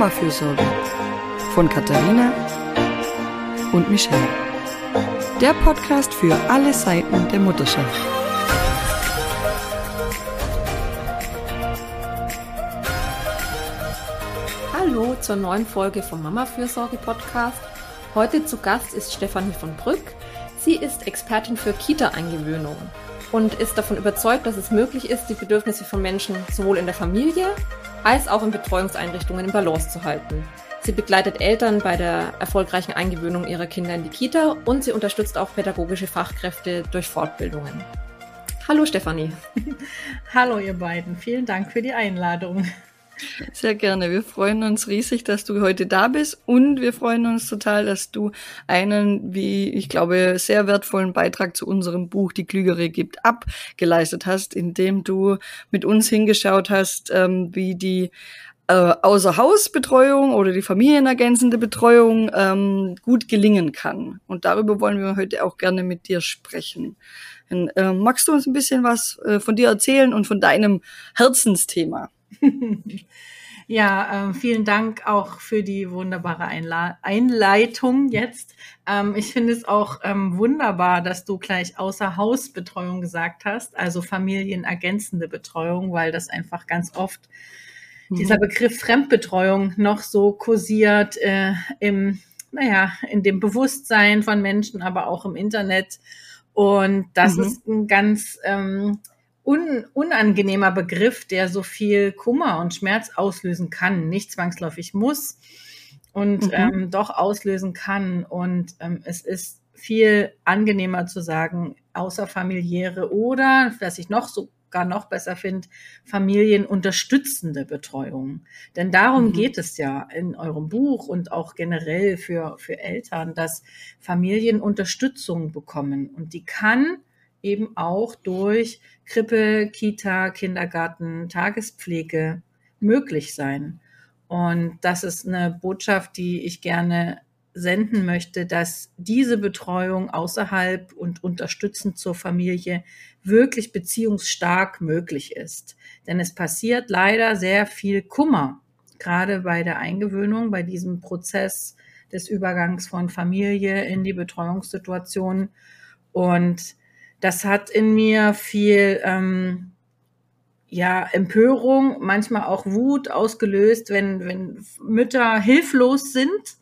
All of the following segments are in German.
Mama-Fürsorge von Katharina und Michelle. Der Podcast für alle Seiten der Mutterschaft. Hallo zur neuen Folge vom Mama-Fürsorge Podcast. Heute zu Gast ist Stefanie von Brück. Sie ist Expertin für Kita-Eingewöhnung und ist davon überzeugt, dass es möglich ist, die Bedürfnisse von Menschen sowohl in der Familie als auch in Betreuungseinrichtungen in Balance zu halten. Sie begleitet Eltern bei der erfolgreichen Eingewöhnung ihrer Kinder in die Kita und sie unterstützt auch pädagogische Fachkräfte durch Fortbildungen. Hallo Stefanie. Hallo ihr beiden, vielen Dank für die Einladung. Sehr gerne. Wir freuen uns riesig, dass du heute da bist und wir freuen uns total, dass du einen, wie ich glaube, sehr wertvollen Beitrag zu unserem Buch Die Klügere gibt abgeleistet hast, indem du mit uns hingeschaut hast, ähm, wie die äh, Außerhausbetreuung oder die familienergänzende Betreuung ähm, gut gelingen kann. Und darüber wollen wir heute auch gerne mit dir sprechen. Äh, magst du uns ein bisschen was äh, von dir erzählen und von deinem Herzensthema? Ja, äh, vielen Dank auch für die wunderbare Einla Einleitung jetzt. Ähm, ich finde es auch ähm, wunderbar, dass du gleich außer Hausbetreuung gesagt hast, also familienergänzende Betreuung, weil das einfach ganz oft mhm. dieser Begriff Fremdbetreuung noch so kursiert äh, im, naja, in dem Bewusstsein von Menschen, aber auch im Internet. Und das mhm. ist ein ganz ähm, un, unangenehmer Begriff, der so viel Kummer und Schmerz auslösen kann, nicht zwangsläufig muss und mhm. ähm, doch auslösen kann. Und ähm, es ist viel angenehmer zu sagen, außerfamiliäre oder, was ich noch sogar noch besser finde, familienunterstützende Betreuung. Denn darum mhm. geht es ja in eurem Buch und auch generell für, für Eltern, dass Familien Unterstützung bekommen. Und die kann eben auch durch Krippe, Kita, Kindergarten, Tagespflege möglich sein. Und das ist eine Botschaft, die ich gerne senden möchte, dass diese Betreuung außerhalb und unterstützend zur Familie wirklich beziehungsstark möglich ist. Denn es passiert leider sehr viel Kummer, gerade bei der Eingewöhnung, bei diesem Prozess des Übergangs von Familie in die Betreuungssituation. Und das hat in mir viel ähm, ja, Empörung, manchmal auch Wut ausgelöst, wenn, wenn Mütter hilflos sind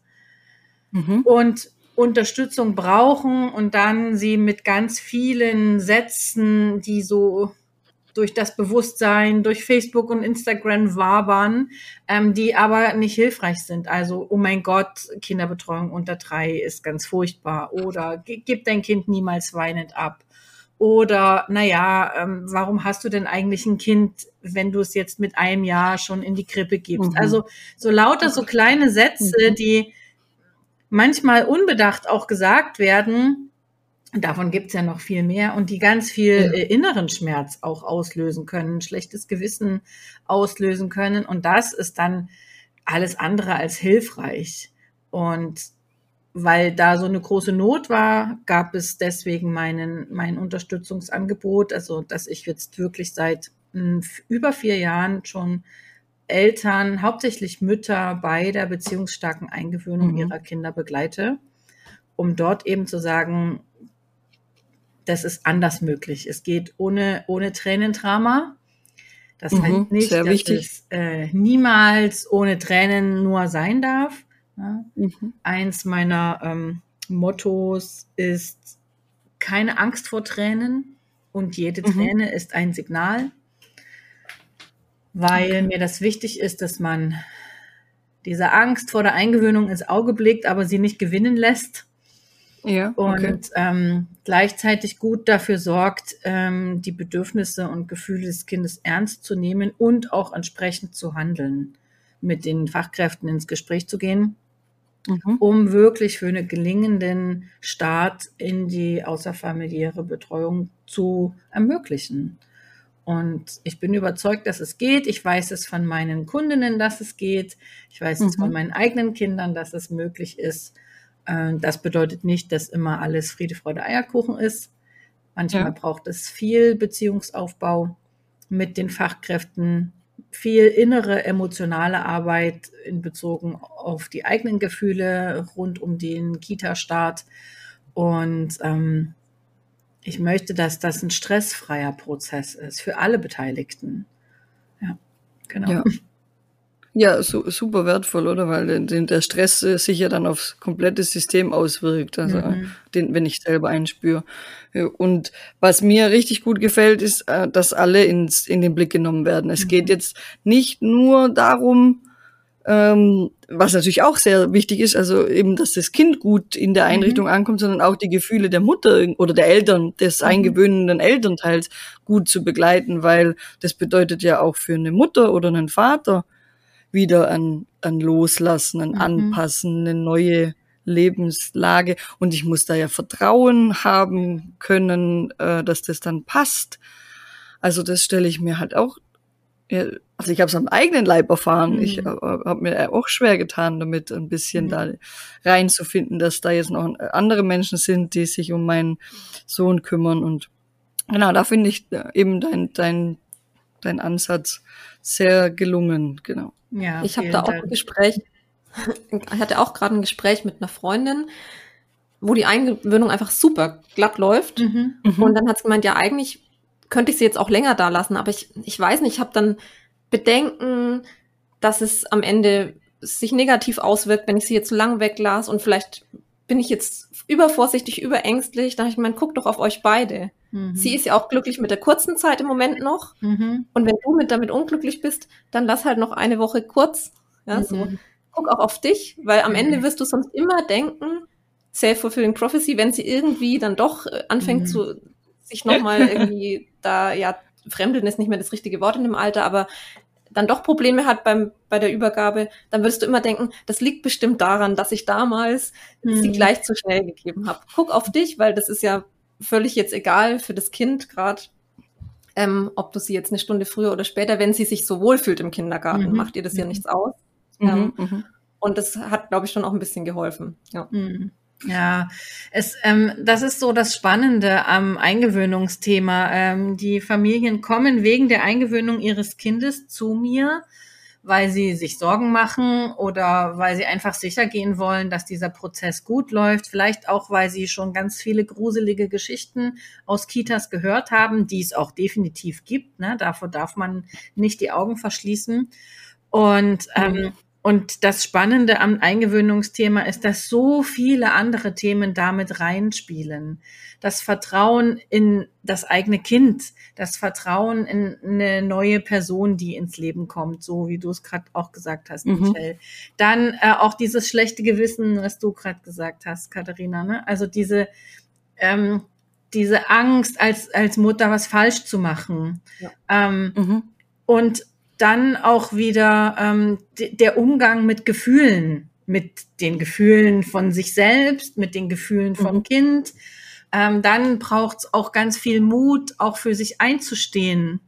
mhm. und Unterstützung brauchen und dann sie mit ganz vielen Sätzen, die so durch das Bewusstsein, durch Facebook und Instagram wabern, ähm, die aber nicht hilfreich sind. Also, oh mein Gott, Kinderbetreuung unter drei ist ganz furchtbar oder gib dein Kind niemals weinend ab oder, naja, ähm, warum hast du denn eigentlich ein Kind, wenn du es jetzt mit einem Jahr schon in die Krippe gibst? Mhm. Also so lauter so kleine Sätze, mhm. die manchmal unbedacht auch gesagt werden. Davon gibt's ja noch viel mehr und die ganz viel ja. äh, inneren Schmerz auch auslösen können, schlechtes Gewissen auslösen können. Und das ist dann alles andere als hilfreich. Und weil da so eine große Not war, gab es deswegen meinen, mein Unterstützungsangebot, also dass ich jetzt wirklich seit hm, über vier Jahren schon Eltern, hauptsächlich Mütter bei der beziehungsstarken Eingewöhnung mhm. ihrer Kinder begleite, um dort eben zu sagen, das ist anders möglich. Es geht ohne, ohne Tränendrama. Das mhm, heißt nicht, dass wichtig. es äh, niemals ohne Tränen nur sein darf. Ja. Mhm. Eins meiner ähm, Mottos ist keine Angst vor Tränen und jede mhm. Träne ist ein Signal, weil okay. mir das wichtig ist, dass man diese Angst vor der Eingewöhnung ins Auge blickt, aber sie nicht gewinnen lässt. Ja, okay. Und ähm, gleichzeitig gut dafür sorgt, ähm, die Bedürfnisse und Gefühle des Kindes ernst zu nehmen und auch entsprechend zu handeln, mit den Fachkräften ins Gespräch zu gehen mhm. um wirklich für einen gelingenden Start in die außerfamiliäre Betreuung zu ermöglichen. Und ich bin überzeugt, dass es geht. Ich weiß es von meinen Kundinnen, dass es geht. Ich weiß mhm. es von mhm. meinen eigenen Kindern, dass es möglich ist. Äh, das bedeutet nicht, dass immer alles Friede, Freude, Eierkuchen ist. Manchmal ja. braucht es viel Beziehungsaufbau mit den Fachkräften, viel innere emotionale Arbeit in Bezogen auf die eigenen Gefühle rund um den Kita-Start. Und ähm, ich möchte, dass das ein stressfreier Prozess ist für alle Beteiligten. Ja, genau. Ja. Ja, su super wertvoll, oder? Weil den, der Stress äh, sich ja dann aufs komplette System auswirkt, also mhm. den, wenn ich selber einspüre. Und was mir richtig gut gefällt, ist, äh, dass alle ins, in den Blick genommen werden. Es mhm. geht jetzt nicht nur darum, ähm, was natürlich auch sehr wichtig ist, also eben, dass das Kind gut in der Einrichtung mhm. ankommt, sondern auch die Gefühle der Mutter oder der Eltern, des mhm. eingewöhnenden Elternteils gut zu begleiten, weil das bedeutet ja auch für eine Mutter oder einen Vater wieder ein, ein Loslassen, ein mhm. Anpassen, eine neue Lebenslage. Und ich muss da ja Vertrauen haben können, äh, dass das dann passt. Also das stelle ich mir halt auch, ja, also ich habe es am eigenen Leib erfahren. Mhm. Ich äh, habe mir auch schwer getan, damit ein bisschen mhm. da reinzufinden, dass da jetzt noch andere Menschen sind, die sich um meinen Sohn kümmern. Und genau, da finde ich äh, eben dein, dein, dein Ansatz sehr gelungen, genau. Ja, ich habe da auch ein Gespräch, ich hatte auch gerade ein Gespräch mit einer Freundin, wo die Eingewöhnung einfach super glatt läuft. Mhm. mhm. Und dann hat sie gemeint, ja, eigentlich könnte ich sie jetzt auch länger da lassen, aber ich, ich weiß nicht, ich habe dann Bedenken, dass es am Ende sich negativ auswirkt, wenn ich sie jetzt zu lang weglasse und vielleicht bin ich jetzt übervorsichtig, überängstlich. Da habe ich gemeint, guck doch auf euch beide. Mhm. Sie ist ja auch glücklich mit der kurzen Zeit im Moment noch. Mhm. Und wenn du mit damit unglücklich bist, dann lass halt noch eine Woche kurz. Ja, mhm. so. Guck auch auf dich, weil am Ende mhm. wirst du sonst immer denken, self-fulfilling prophecy, wenn sie irgendwie dann doch äh, anfängt mhm. zu sich nochmal irgendwie da, ja, fremdeln ist nicht mehr das richtige Wort in dem Alter, aber dann doch Probleme hat beim, bei der Übergabe, dann wirst du immer denken, das liegt bestimmt daran, dass ich damals mhm. sie gleich zu schnell gegeben habe. Guck auf dich, weil das ist ja völlig jetzt egal für das Kind gerade, ähm, ob du sie jetzt eine Stunde früher oder später, wenn sie sich so wohlfühlt im Kindergarten, mhm. macht ihr das ja mhm. nichts aus. Mhm. Ähm, und das hat, glaube ich, schon auch ein bisschen geholfen. Ja. Mhm. Ja, es, ähm, das ist so das Spannende am Eingewöhnungsthema. Ähm, die Familien kommen wegen der Eingewöhnung ihres Kindes zu mir weil sie sich Sorgen machen oder weil sie einfach sicher gehen wollen, dass dieser Prozess gut läuft. Vielleicht auch, weil sie schon ganz viele gruselige Geschichten aus Kitas gehört haben, die es auch definitiv gibt. Ne? Davor darf man nicht die Augen verschließen. Und ähm, mhm. Und das Spannende am Eingewöhnungsthema ist, dass so viele andere Themen damit reinspielen. Das Vertrauen in das eigene Kind, das Vertrauen in eine neue Person, die ins Leben kommt, so wie du es gerade auch gesagt hast, mhm. Michelle. Dann äh, auch dieses schlechte Gewissen, was du gerade gesagt hast, Katharina. Ne? Also diese, ähm, diese Angst, als, als Mutter was falsch zu machen. Ja. Ähm, mhm. Und dann auch wieder ähm, der Umgang mit Gefühlen, mit den Gefühlen von sich selbst, mit den Gefühlen vom mhm. Kind. Ähm, dann braucht es auch ganz viel Mut, auch für sich einzustehen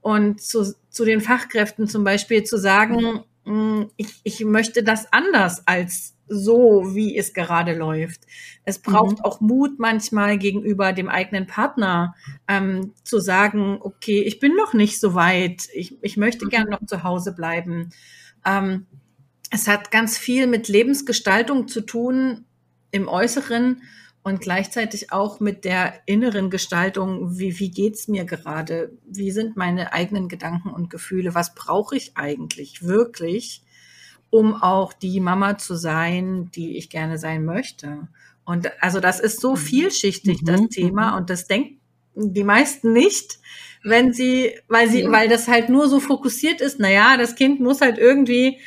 und zu, zu den Fachkräften zum Beispiel zu sagen, mhm. Mm, ich, ich möchte das anders als so, wie es gerade läuft. Es braucht mhm. auch Mut manchmal gegenüber dem eigenen Partner ähm, zu sagen, okay, ich bin noch nicht so weit, ich, ich möchte mhm. gern noch zu Hause bleiben. Ähm, es hat ganz viel mit Lebensgestaltung zu tun im Äußeren und gleichzeitig auch mit der inneren Gestaltung, wie, wie geht's mir gerade? Wie sind meine eigenen Gedanken und Gefühle? Was brauche ich eigentlich wirklich? Um auch die Mama zu sein, die ich gerne sein möchte. Und also das ist so mhm. vielschichtig, das mhm. Thema, mhm. und das denken die meisten nicht, wenn sie, weil sie, weil das halt nur so fokussiert ist, naja, das Kind muss halt irgendwie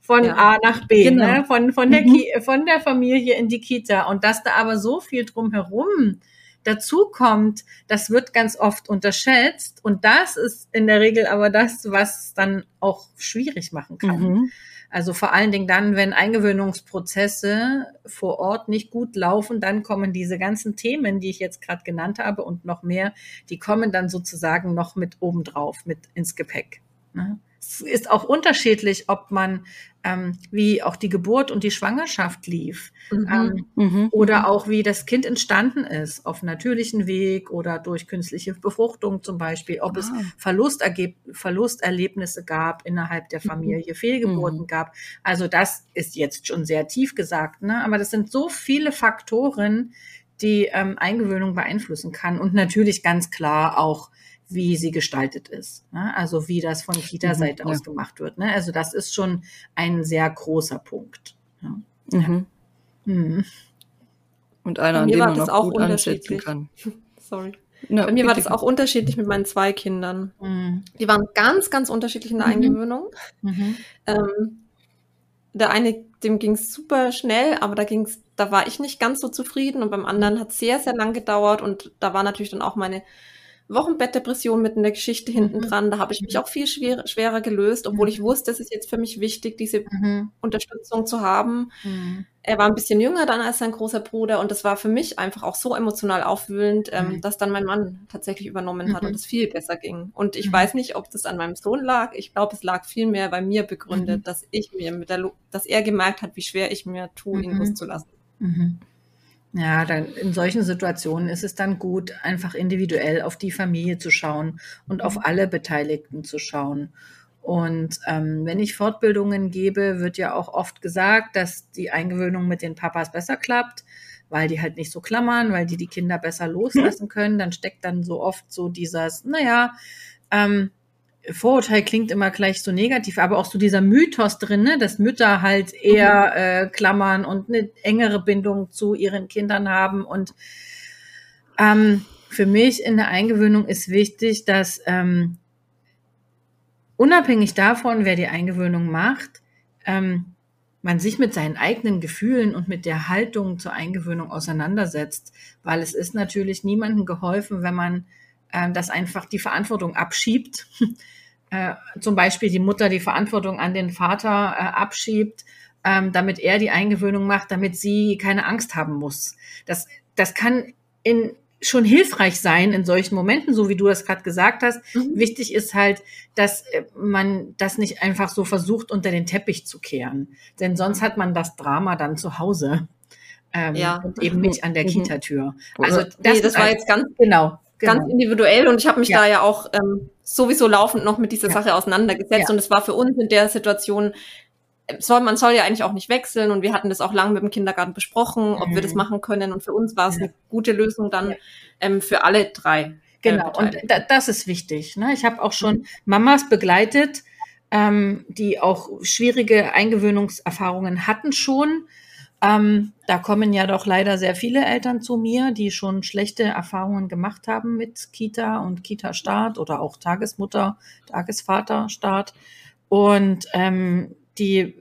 von ja. A nach B, genau. ne? von, von, der mhm. von der Familie in die Kita. Und dass da aber so viel drumherum dazu kommt, das wird ganz oft unterschätzt. Und das ist in der Regel aber das, was dann auch schwierig machen kann. Mhm. Also vor allen Dingen dann, wenn Eingewöhnungsprozesse vor Ort nicht gut laufen, dann kommen diese ganzen Themen, die ich jetzt gerade genannt habe und noch mehr, die kommen dann sozusagen noch mit obendrauf, mit ins Gepäck. Ne? Es ist auch unterschiedlich, ob man ähm, wie auch die Geburt und die Schwangerschaft lief mhm. Ähm, mhm. oder auch wie das Kind entstanden ist, auf natürlichen Weg oder durch künstliche Befruchtung zum Beispiel, ob ah. es Verlustergeb Verlusterlebnisse gab innerhalb der mhm. Familie, Fehlgeburten mhm. gab. Also das ist jetzt schon sehr tief gesagt, ne? aber das sind so viele Faktoren, die ähm, Eingewöhnung beeinflussen kann und natürlich ganz klar auch wie sie gestaltet ist. Ne? Also wie das von Kita-Seite mhm, aus ja. gemacht wird. Ne? Also das ist schon ein sehr großer Punkt. Ja. Mhm. Mhm. Und einer, an dem man auch gut ansetzen kann. Sorry. Na, Bei mir war das auch unterschiedlich mit meinen zwei Kindern. Mhm. Die waren ganz, ganz unterschiedlich in der mhm. Eingewöhnung. Mhm. Ähm, der eine, dem ging es super schnell, aber da ging's, da war ich nicht ganz so zufrieden und beim anderen hat sehr, sehr lang gedauert und da war natürlich dann auch meine Wochenbettdepression mit einer Geschichte hinten mhm. dran. Da habe ich mich mhm. auch viel schwer, schwerer gelöst, obwohl ich wusste, es ist jetzt für mich wichtig, diese mhm. Unterstützung zu haben. Mhm. Er war ein bisschen jünger dann als sein großer Bruder und das war für mich einfach auch so emotional aufwühlend, ähm, mhm. dass dann mein Mann tatsächlich übernommen hat und es viel besser ging. Und ich weiß nicht, ob das an meinem Sohn lag. Ich glaube, es lag viel mehr bei mir begründet, dass ich mir mit der, dass er gemerkt hat, wie schwer ich mir tue, ihn loszulassen. Mhm. Ja, dann in solchen Situationen ist es dann gut, einfach individuell auf die Familie zu schauen und auf mhm. alle Beteiligten zu schauen. Und ähm, wenn ich Fortbildungen gebe, wird ja auch oft gesagt, dass die Eingewöhnung mit den Papas besser klappt, weil die halt nicht so klammern, weil die die Kinder besser loslassen können. Dann steckt dann so oft so dieses, naja, ähm, Vorurteil klingt immer gleich so negativ, aber auch so dieser Mythos drin, ne, dass Mütter halt eher äh, klammern und eine engere Bindung zu ihren Kindern haben. Und ähm, für mich in der Eingewöhnung ist wichtig, dass ähm, unabhängig davon, wer die Eingewöhnung macht, ähm, man sich mit seinen eigenen Gefühlen und mit der Haltung zur Eingewöhnung auseinandersetzt, weil es ist natürlich niemandem geholfen, wenn man äh, das einfach die Verantwortung abschiebt äh, zum Beispiel die Mutter die Verantwortung an den Vater äh, abschiebt, ähm, damit er die Eingewöhnung macht, damit sie keine Angst haben muss. Das, das kann in, schon hilfreich sein in solchen Momenten, so wie du das gerade gesagt hast. Mhm. Wichtig ist halt, dass äh, man das nicht einfach so versucht, unter den Teppich zu kehren. Denn sonst hat man das Drama dann zu Hause. Ähm, ja. Und eben nicht an der mhm. Kita-Tür. Also das, nee, das war jetzt ganz genau genau. ganz individuell und ich habe mich ja. da ja auch ähm, sowieso laufend noch mit dieser ja. Sache auseinandergesetzt ja. und es war für uns in der Situation äh, soll, man soll ja eigentlich auch nicht wechseln und wir hatten das auch lange mit dem Kindergarten besprochen, ob mhm. wir das mhm. machen können und für uns war es eine gute Lösung dann ähm, für alle drei. Äh, genau, und da, das ist wichtig. Ne? Ich habe auch schon. Mamas begleitet, ähm, die auch schwierige Eingewöhnungserfahrungen hatten schon ähm, da kommen ja doch leider sehr viele Eltern zu mir, die schon schlechte Erfahrungen gemacht haben mit Kita und Kita-Start oder auch Tagesmutter, Tagesvater-Start. Und ähm, die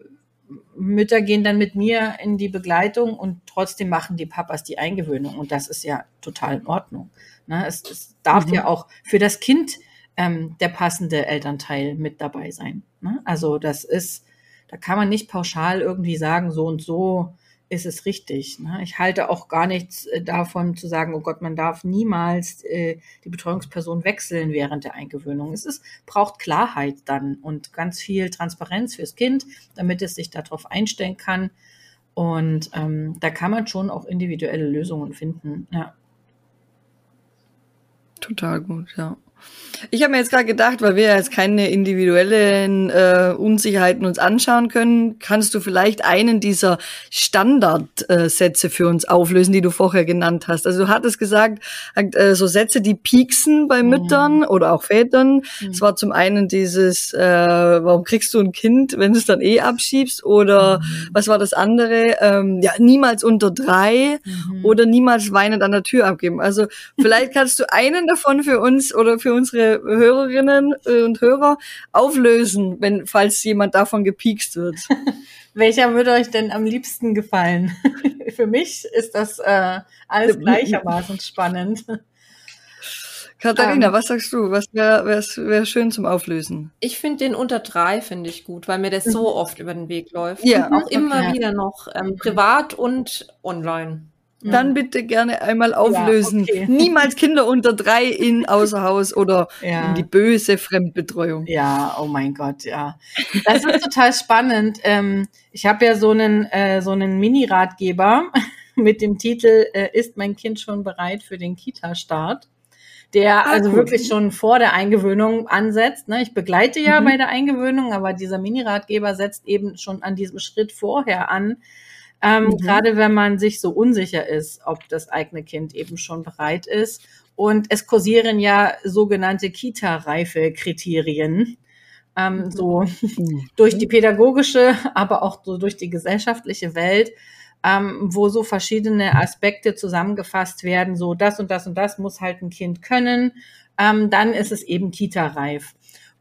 Mütter gehen dann mit mir in die Begleitung und trotzdem machen die Papas die Eingewöhnung. Und das ist ja total in Ordnung. Ne? Es, es darf mhm. ja auch für das Kind ähm, der passende Elternteil mit dabei sein. Ne? Also das ist, da kann man nicht pauschal irgendwie sagen, so und so ist es richtig. Ne? Ich halte auch gar nichts äh, davon zu sagen, oh Gott, man darf niemals äh, die Betreuungsperson wechseln während der Eingewöhnung. Es ist, braucht Klarheit dann und ganz viel Transparenz fürs Kind, damit es sich darauf einstellen kann. Und ähm, da kann man schon auch individuelle Lösungen finden. Ja. Total gut, ja. Ich habe mir jetzt gerade gedacht, weil wir jetzt keine individuellen äh, Unsicherheiten uns anschauen können, kannst du vielleicht einen dieser Standardsätze äh, für uns auflösen, die du vorher genannt hast. Also du hattest gesagt, äh, so Sätze, die pieksen bei mhm. Müttern oder auch Vätern. Mhm. Es war zum einen dieses, äh, warum kriegst du ein Kind, wenn du es dann eh abschiebst? Oder mhm. was war das andere? Ähm, ja, niemals unter drei mhm. oder niemals weinend an der Tür abgeben. Also vielleicht kannst du einen davon für uns oder für unsere Hörerinnen äh, und Hörer auflösen, wenn, falls jemand davon gepiekst wird. Welcher würde euch denn am liebsten gefallen? Für mich ist das äh, alles gleichermaßen spannend. Katharina, um, ähm. was sagst du? Was wäre wär schön zum Auflösen? Ich finde den unter drei finde ich gut, weil mir das so mhm. oft über den Weg läuft. Ja, auch immer wieder noch ähm, privat und online. Dann bitte gerne einmal auflösen. Ja, okay. Niemals Kinder unter drei in Außerhaus oder ja. in die böse Fremdbetreuung. Ja, oh mein Gott, ja. Das ist total spannend. Ähm, ich habe ja so einen, äh, so einen Mini-Ratgeber mit dem Titel äh, Ist mein Kind schon bereit für den Kita-Start? der ah, also wirklich schon vor der Eingewöhnung ansetzt. Ne? Ich begleite ja mhm. bei der Eingewöhnung, aber dieser Mini-Ratgeber setzt eben schon an diesem Schritt vorher an, ähm, mhm. Gerade wenn man sich so unsicher ist, ob das eigene Kind eben schon bereit ist. Und es kursieren ja sogenannte Kita-Reife-Kriterien. Ähm, mhm. so mhm. durch die pädagogische, aber auch so durch die gesellschaftliche Welt, ähm, wo so verschiedene Aspekte zusammengefasst werden, so das und das und das muss halt ein Kind können, ähm, dann ist es eben Kita-reif.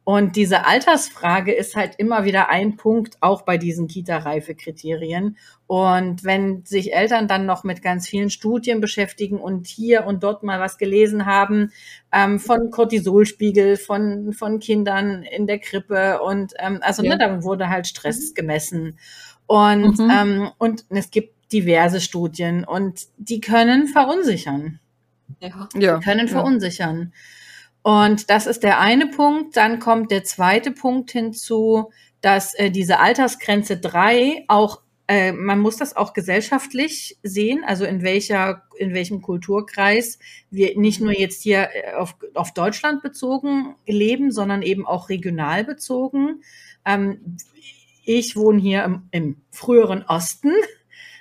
Und diese Altersfrage ist halt immer wieder ein Punkt, auch bei diesen Kita-Reife-Kriterien. Und wenn sich Eltern dann noch mit ganz vielen Studien beschäftigen und hier und dort mal was gelesen haben, ähm, von Cortisolspiegel, von, von Kindern in der Krippe und ähm, also ne, ja. ne, da wurde halt Stress gemessen. Und, mhm. ähm, und es gibt diverse Studien und die können verunsichern. Ja. Die können verunsichern. Ja. Und das ist der eine Punkt. Dann kommt der zweite Punkt hinzu, dass äh, diese Altersgrenze drei auch äh, man muss das auch gesellschaftlich sehen, also in welcher, in welchem Kulturkreis wir nicht nur jetzt hier äh, auf, auf Deutschland bezogen leben, sondern eben auch regional bezogen. Ähm, ich wohne hier im, im früheren Osten,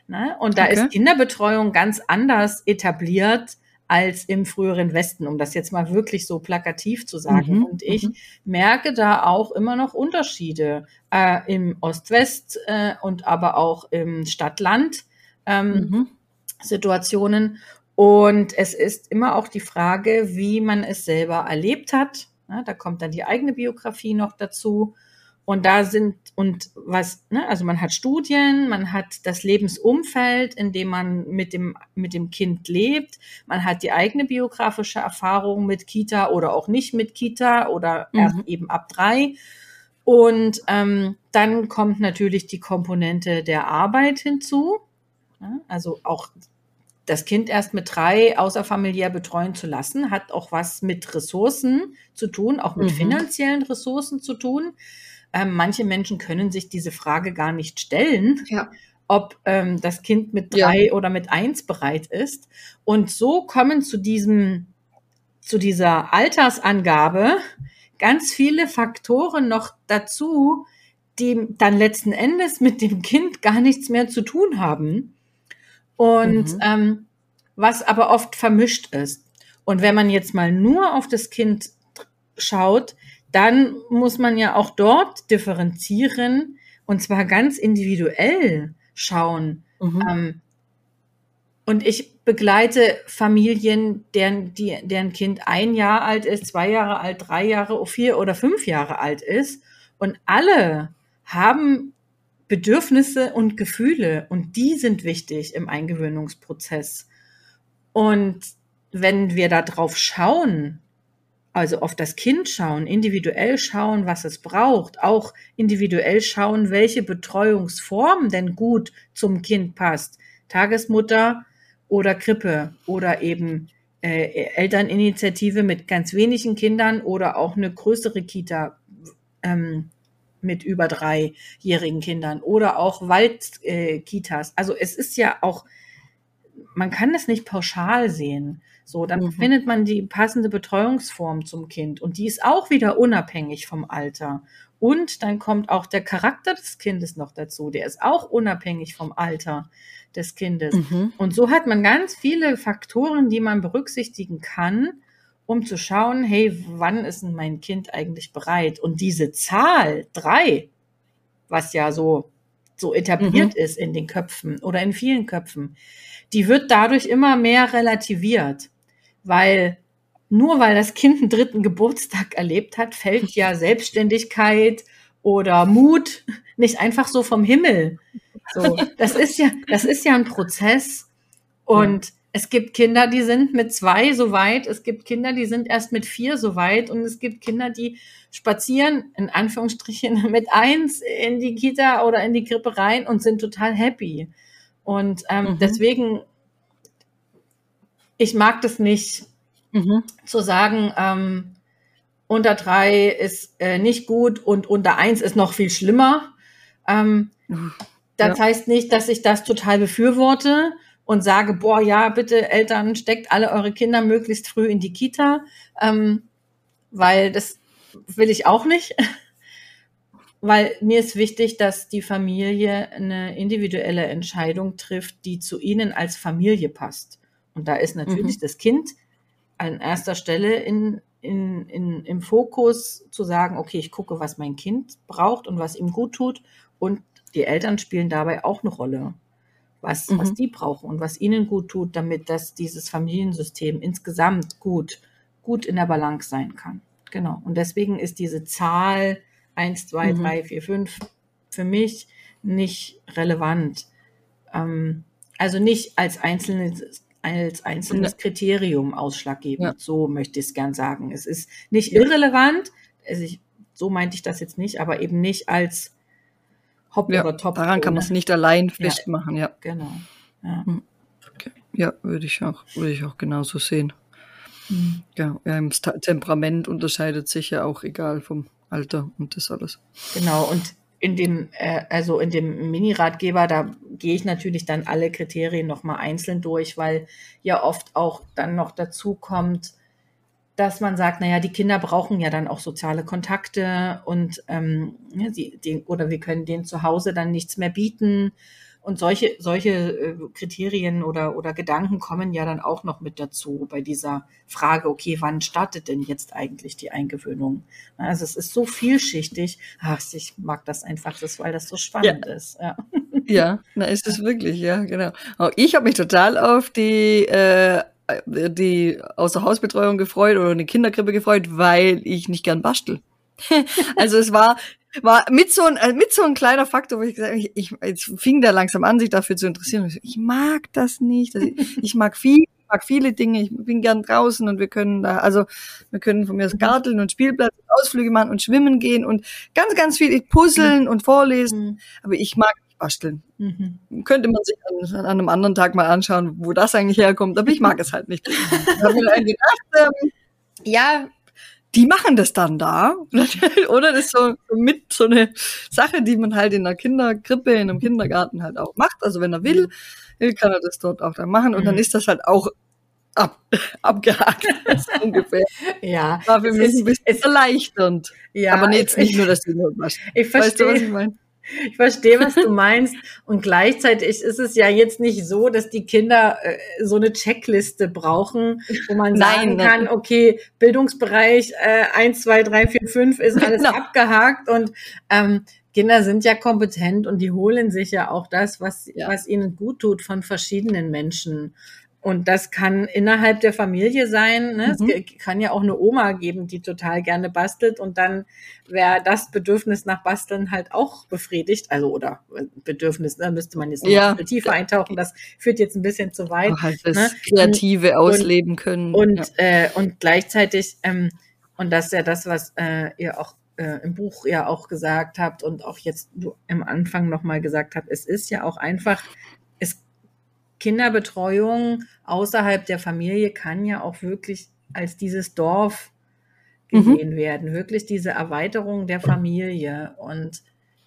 ne? und da okay. ist Kinderbetreuung ganz anders etabliert als im früheren Westen, um das jetzt mal wirklich so plakativ zu sagen. Mhm. Und ich mhm. merke da auch immer noch Unterschiede äh, im Ost-West äh, und aber auch im Stadt-Land ähm, mhm. Situationen. Und es ist immer auch die Frage, wie man es selber erlebt hat. Ja, da kommt dann die eigene Biografie noch dazu. Und da sind, und was, ne, also man hat Studien, man hat das Lebensumfeld, in dem man mit dem, mit dem Kind lebt, man hat die eigene biografische Erfahrung mit Kita oder auch nicht mit Kita oder mhm. erst eben ab drei. Und ähm, dann kommt natürlich die Komponente der Arbeit hinzu. Ja, also auch das Kind erst mit drei außerfamiliär betreuen zu lassen, hat auch was mit Ressourcen zu tun, auch mit mhm. finanziellen Ressourcen zu tun. Ähm, manche Menschen können sich diese Frage gar nicht stellen. Ja ob ähm, das Kind mit drei ja. oder mit eins bereit ist. Und so kommen zu diesem, zu dieser Altersangabe ganz viele Faktoren noch dazu, die dann letzten Endes mit dem Kind gar nichts mehr zu tun haben. Und mhm. ähm, was aber oft vermischt ist. Und wenn man jetzt mal nur auf das Kind schaut, dann muss man ja auch dort differenzieren und zwar ganz individuell schauen. Mhm. Ähm, und ich begleite Familien, deren, die, deren Kind ein Jahr alt ist, zwei Jahre alt, drei Jahre, vier oder fünf Jahre alt ist. Und alle haben Bedürfnisse und Gefühle und die sind wichtig im Eingewöhnungsprozess. Und wenn wir da drauf schauen, also auf das Kind schauen, individuell schauen, was es braucht, auch individuell schauen, welche Betreuungsform denn gut zum Kind passt. Tagesmutter oder Krippe oder eben äh, Elterninitiative mit ganz wenigen Kindern oder auch eine größere Kita ähm, mit über dreijährigen Kindern oder auch Waldkitas. Äh, also es ist ja auch, man kann es nicht pauschal sehen. So, dann mhm. findet man die passende Betreuungsform zum Kind und die ist auch wieder unabhängig vom Alter. Und dann kommt auch der Charakter des Kindes noch dazu, der ist auch unabhängig vom Alter des Kindes. Mhm. Und so hat man ganz viele Faktoren, die man berücksichtigen kann, um zu schauen, hey, wann ist denn mein Kind eigentlich bereit? Und diese Zahl drei, was ja so so etabliert mhm. ist in den Köpfen oder in vielen Köpfen, die wird dadurch immer mehr relativiert weil nur weil das Kind einen dritten Geburtstag erlebt hat, fällt ja Selbstständigkeit oder Mut nicht einfach so vom Himmel. So, das ist ja, das ist ja ein Prozess und es gibt Kinder, die sind mit zwei so weit, es gibt Kinder, die sind erst mit vier so weit und es gibt Kinder, die spazieren in Anführungsstrichen mit eins in die Kita oder in die Krippe rein und sind total happy. Und ähm, mhm. deswegen ich mag das nicht, mhm. zu sagen, ähm, unter drei ist äh, nicht gut und unter eins ist noch viel schlimmer. Ähm, das ja. heißt nicht, dass ich das total befürworte und sage, boah, ja, bitte Eltern, steckt alle eure Kinder möglichst früh in die Kita, ähm, weil das will ich auch nicht. weil mir ist wichtig, dass die Familie eine individuelle Entscheidung trifft, die zu ihnen als Familie passt. Und da ist natürlich mhm. das Kind an erster Stelle in, in, in, im Fokus zu sagen, okay, ich gucke, was mein Kind braucht und was ihm gut tut. Und die Eltern spielen dabei auch eine Rolle, was, mhm. was die brauchen und was ihnen gut tut, damit das dieses Familiensystem insgesamt gut, gut in der Balance sein kann. Genau. Und deswegen ist diese Zahl 1, 2, 3, 4, 5 für mich nicht relevant. Ähm, also nicht als einzelnes als einzelnes ja. Kriterium ausschlaggebend. Ja. So möchte ich es gern sagen. Es ist nicht ja. irrelevant, also ich, so meinte ich das jetzt nicht, aber eben nicht als Hop oder Top. Daran kann man es nicht allein festmachen, ja. Genau. Ja, hm. okay. ja würde ich auch, würde ich auch genauso sehen. Mhm. Ja, ja, im Temperament unterscheidet sich ja auch egal vom Alter und das alles. Genau, und in dem, äh, also in dem Mini-Ratgeber, da gehe ich natürlich dann alle Kriterien nochmal einzeln durch, weil ja oft auch dann noch dazu kommt, dass man sagt, naja, die Kinder brauchen ja dann auch soziale Kontakte und ähm, sie, die, oder wir können denen zu Hause dann nichts mehr bieten und solche, solche äh, Kriterien oder, oder Gedanken kommen ja dann auch noch mit dazu bei dieser Frage, okay, wann startet denn jetzt eigentlich die Eingewöhnung? Also es ist so vielschichtig. Ach, ich mag das einfach, das, weil das so spannend ja. ist. Ja. ja, na ist es wirklich, ja, genau. Auch ich habe mich total auf die äh, die Außerhausbetreuung gefreut oder eine Kinderkrippe gefreut, weil ich nicht gern bastel. also es war war mit so ein, äh, mit so ein kleiner Faktor, wo ich gesagt habe, ich, ich, jetzt fing der langsam an, sich dafür zu interessieren. Ich, ich mag das nicht. Also ich, ich mag viel, ich mag viele Dinge. Ich bin gern draußen und wir können da, also wir können von mir aus mhm. garteln und Spielplatz, Ausflüge machen und schwimmen gehen und ganz, ganz viel puzzeln mhm. und vorlesen. Mhm. Aber ich mag nicht basteln. Mhm. Könnte man sich an, an, einem anderen Tag mal anschauen, wo das eigentlich herkommt. Aber ich mag es halt nicht. Ich habe mir gedacht, ähm, ja, die machen das dann da. Oder das ist so, mit so eine Sache, die man halt in der Kinderkrippe, in einem Kindergarten halt auch macht. Also wenn er will, kann er das dort auch dann machen. Und dann mhm. ist das halt auch ab, abgehakt. ungefähr. Ja. War für mich ist, ein bisschen erleichternd. Ja. Aber jetzt nicht nur, dass du nur machst. Ich verstehe. Weißt du, was ich meine? Ich verstehe, was du meinst. Und gleichzeitig ist es ja jetzt nicht so, dass die Kinder äh, so eine Checkliste brauchen, wo man sagen nein, kann, okay, Bildungsbereich äh, 1, 2, 3, 4, 5 ist alles genau. abgehakt und ähm, Kinder sind ja kompetent und die holen sich ja auch das, was, ja. was ihnen gut tut von verschiedenen Menschen. Und das kann innerhalb der Familie sein. Ne? Mhm. Es kann ja auch eine Oma geben, die total gerne bastelt und dann wäre das Bedürfnis nach Basteln halt auch befriedigt. Also oder äh, Bedürfnis, da ne? müsste man jetzt noch ja. tiefer eintauchen. Das führt jetzt ein bisschen zu weit. Auch halt das ne? Kreative und, ausleben können. Und, ja. äh, und gleichzeitig, ähm, und das ist ja das, was äh, ihr auch äh, im Buch ja auch gesagt habt und auch jetzt du im Anfang nochmal gesagt habt, es ist ja auch einfach Kinderbetreuung außerhalb der Familie kann ja auch wirklich als dieses Dorf gesehen mhm. werden, wirklich diese Erweiterung der Familie und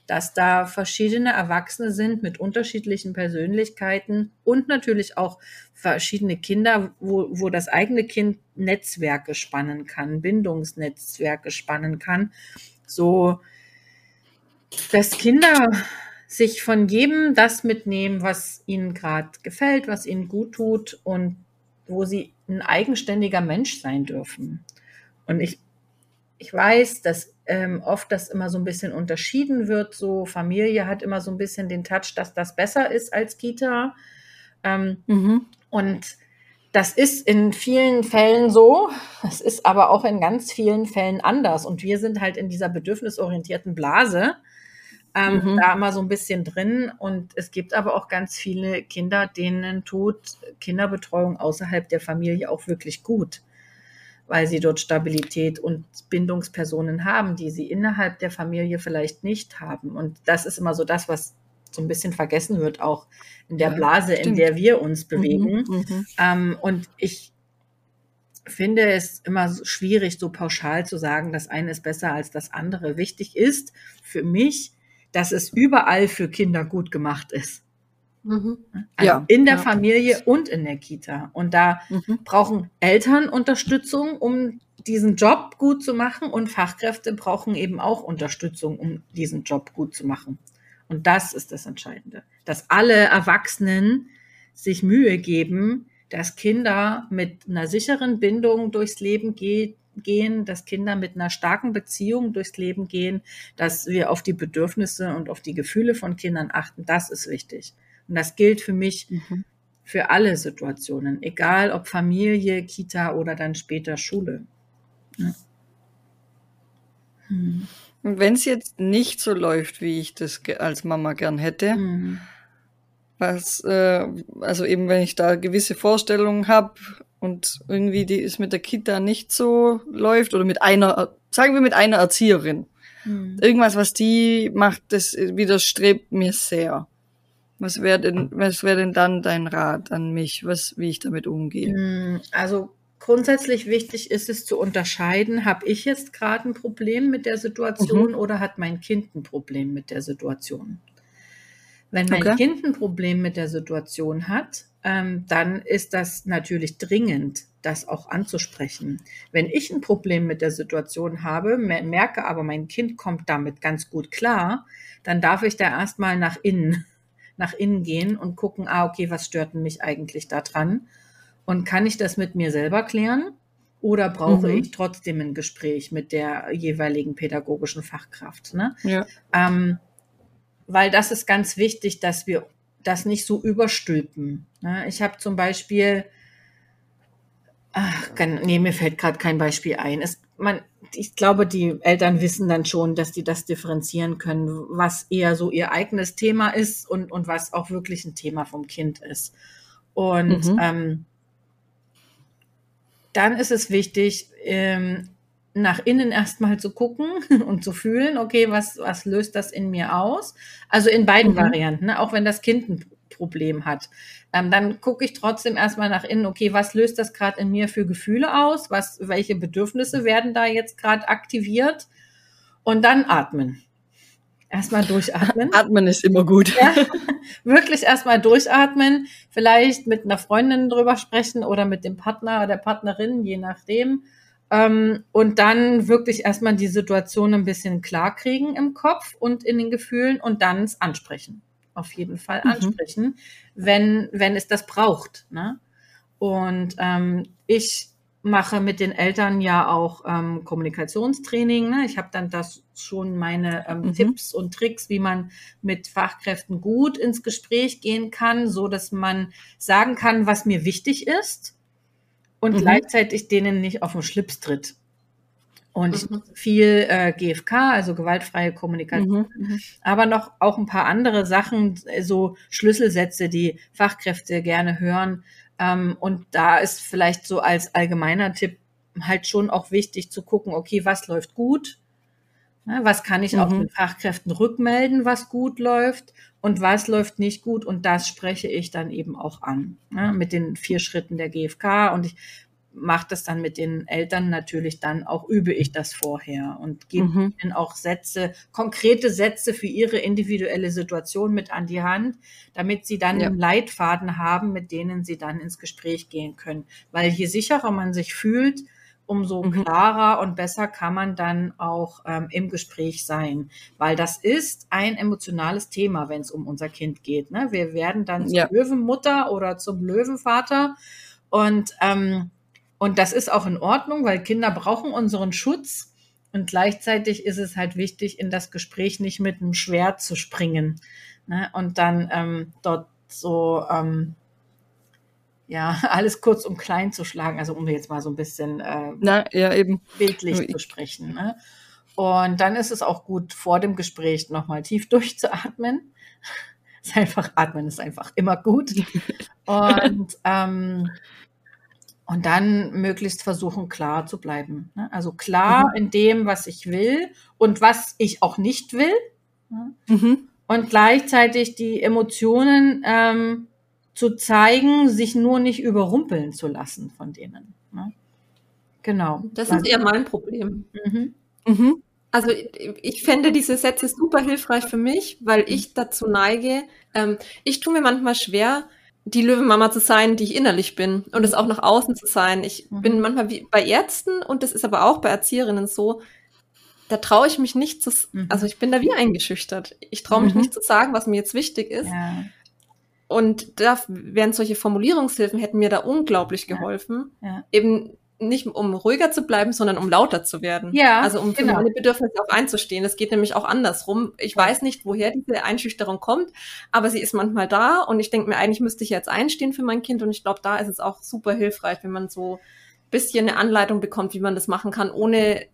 dass da verschiedene Erwachsene sind mit unterschiedlichen Persönlichkeiten und natürlich auch verschiedene Kinder, wo, wo das eigene Kind Netzwerke spannen kann, Bindungsnetzwerke spannen kann, so dass Kinder sich von jedem das mitnehmen, was ihnen gerade gefällt, was ihnen gut tut und wo sie ein eigenständiger Mensch sein dürfen. Und ich, ich weiß, dass ähm, oft das immer so ein bisschen unterschieden wird. So Familie hat immer so ein bisschen den Touch, dass das besser ist als Kita. Ähm, mhm. Und das ist in vielen Fällen so. Es ist aber auch in ganz vielen Fällen anders. Und wir sind halt in dieser bedürfnisorientierten Blase ähm, mhm. da immer so ein bisschen drin. Und es gibt aber auch ganz viele Kinder, denen tut Kinderbetreuung außerhalb der Familie auch wirklich gut, weil sie dort Stabilität und Bindungspersonen haben, die sie innerhalb der Familie vielleicht nicht haben. Und das ist immer so das, was so ein bisschen vergessen wird, auch in der Blase, ja, in der wir uns mhm, bewegen. Mhm, ähm, und ich finde es immer schwierig, so pauschal zu sagen, das eine ist besser als das andere. Wichtig ist für mich, dass es überall für Kinder gut gemacht ist. Mhm. Also ja, in der ja. Familie und in der Kita. Und da mhm. brauchen Eltern Unterstützung, um diesen Job gut zu machen und Fachkräfte brauchen eben auch Unterstützung, um diesen Job gut zu machen. Und das ist das Entscheidende, dass alle Erwachsenen sich Mühe geben, dass Kinder mit einer sicheren Bindung durchs Leben geht, gehen, dass Kinder mit einer starken Beziehung durchs Leben gehen, dass wir auf die Bedürfnisse und auf die Gefühle von Kindern achten. Das ist wichtig. Und das gilt für mich mhm. für alle Situationen, egal ob Familie, Kita oder dann später Schule. Ja. Hm. Und wenn es jetzt nicht so läuft, wie ich das als Mama gern hätte, mhm. Was, äh, also eben wenn ich da gewisse Vorstellungen habe und irgendwie die ist mit der Kita nicht so läuft oder mit einer, sagen wir mit einer Erzieherin, mhm. irgendwas, was die macht, das widerstrebt mir sehr. Was wäre denn, was wäre denn dann dein Rat an mich, was, wie ich damit umgehe? Hm, also grundsätzlich wichtig ist es zu unterscheiden, habe ich jetzt gerade ein Problem mit der Situation mhm. oder hat mein Kind ein Problem mit der Situation? Wenn mein okay. Kind ein Problem mit der Situation hat, ähm, dann ist das natürlich dringend, das auch anzusprechen. Wenn ich ein Problem mit der Situation habe, merke aber, mein Kind kommt damit ganz gut klar, dann darf ich da erstmal nach innen nach innen gehen und gucken, ah, okay, was stört mich eigentlich daran? Und kann ich das mit mir selber klären? Oder brauche mhm. ich trotzdem ein Gespräch mit der jeweiligen pädagogischen Fachkraft? Ne? Ja. Ähm, weil das ist ganz wichtig, dass wir das nicht so überstülpen. Ne? Ich habe zum Beispiel, ach, nee, mir fällt gerade kein Beispiel ein. Es, man, ich glaube, die Eltern wissen dann schon, dass die das differenzieren können, was eher so ihr eigenes Thema ist und, und was auch wirklich ein Thema vom Kind ist. Und mhm. ähm, dann ist es wichtig, ähm, nach innen erstmal zu gucken und zu fühlen, okay, was, was löst das in mir aus? Also in beiden mhm. Varianten, ne? auch wenn das Kind ein Problem hat. Ähm, dann gucke ich trotzdem erstmal nach innen, okay, was löst das gerade in mir für Gefühle aus? Was, welche Bedürfnisse werden da jetzt gerade aktiviert? Und dann atmen. Erstmal durchatmen. Atmen ist immer gut. Ja, wirklich erstmal durchatmen. Vielleicht mit einer Freundin drüber sprechen oder mit dem Partner oder der Partnerin, je nachdem. Ähm, und dann wirklich erstmal die Situation ein bisschen klar kriegen im Kopf und in den Gefühlen und dann es ansprechen auf jeden Fall mhm. ansprechen, wenn, wenn es das braucht. Ne? Und ähm, ich mache mit den Eltern ja auch ähm, Kommunikationstraining. Ne? Ich habe dann das schon meine ähm, mhm. Tipps und Tricks, wie man mit Fachkräften gut ins Gespräch gehen kann, so dass man sagen kann, was mir wichtig ist und mhm. gleichzeitig denen nicht auf den Schlips tritt. Und mhm. viel äh, GFK, also gewaltfreie Kommunikation, mhm, mhm. aber noch auch ein paar andere Sachen, so Schlüsselsätze, die Fachkräfte gerne hören. Ähm, und da ist vielleicht so als allgemeiner Tipp halt schon auch wichtig zu gucken, okay, was läuft gut? Ne, was kann ich mhm. auch den Fachkräften rückmelden, was gut läuft und was läuft nicht gut? Und das spreche ich dann eben auch an, ne, mit den vier Schritten der GFK. Und ich mache das dann mit den Eltern natürlich dann auch, übe ich das vorher und gebe mhm. ihnen auch Sätze, konkrete Sätze für ihre individuelle Situation mit an die Hand, damit sie dann ja. einen Leitfaden haben, mit denen sie dann ins Gespräch gehen können. Weil je sicherer man sich fühlt, umso mhm. klarer und besser kann man dann auch ähm, im Gespräch sein. Weil das ist ein emotionales Thema, wenn es um unser Kind geht. Ne? Wir werden dann ja. zur Löwenmutter oder zum Löwenvater und ähm, und das ist auch in Ordnung, weil Kinder brauchen unseren Schutz. Und gleichzeitig ist es halt wichtig, in das Gespräch nicht mit einem Schwert zu springen. Ne? Und dann ähm, dort so, ähm, ja, alles kurz und klein zu schlagen. Also um jetzt mal so ein bisschen äh, Na, ja, eben. bildlich zu sprechen. Ne? Und dann ist es auch gut, vor dem Gespräch nochmal tief durchzuatmen. ist einfach, atmen ist einfach immer gut. Und ähm, und dann möglichst versuchen, klar zu bleiben. Ne? Also klar mhm. in dem, was ich will und was ich auch nicht will. Ne? Mhm. und gleichzeitig die Emotionen ähm, zu zeigen, sich nur nicht überrumpeln zu lassen von denen. Ne? Genau. Das ist eher mein Problem. Mhm. Mhm. Also ich fände diese Sätze super hilfreich für mich, weil ich dazu neige, ähm, ich tue mir manchmal schwer, die Löwenmama zu sein, die ich innerlich bin und es auch nach außen zu sein. Ich mhm. bin manchmal wie bei Ärzten und das ist aber auch bei Erzieherinnen so, da traue ich mich nicht zu, mhm. also ich bin da wie eingeschüchtert. Ich traue mich mhm. nicht zu sagen, was mir jetzt wichtig ist. Ja. Und da wären solche Formulierungshilfen hätten mir da unglaublich geholfen. Ja. Ja. Eben nicht um ruhiger zu bleiben, sondern um lauter zu werden. Ja. Also um genau. für meine Bedürfnisse auch einzustehen. Es geht nämlich auch andersrum. Ich weiß nicht, woher diese Einschüchterung kommt, aber sie ist manchmal da und ich denke mir, eigentlich müsste ich jetzt einstehen für mein Kind und ich glaube, da ist es auch super hilfreich, wenn man so bisschen eine Anleitung bekommt, wie man das machen kann, ohne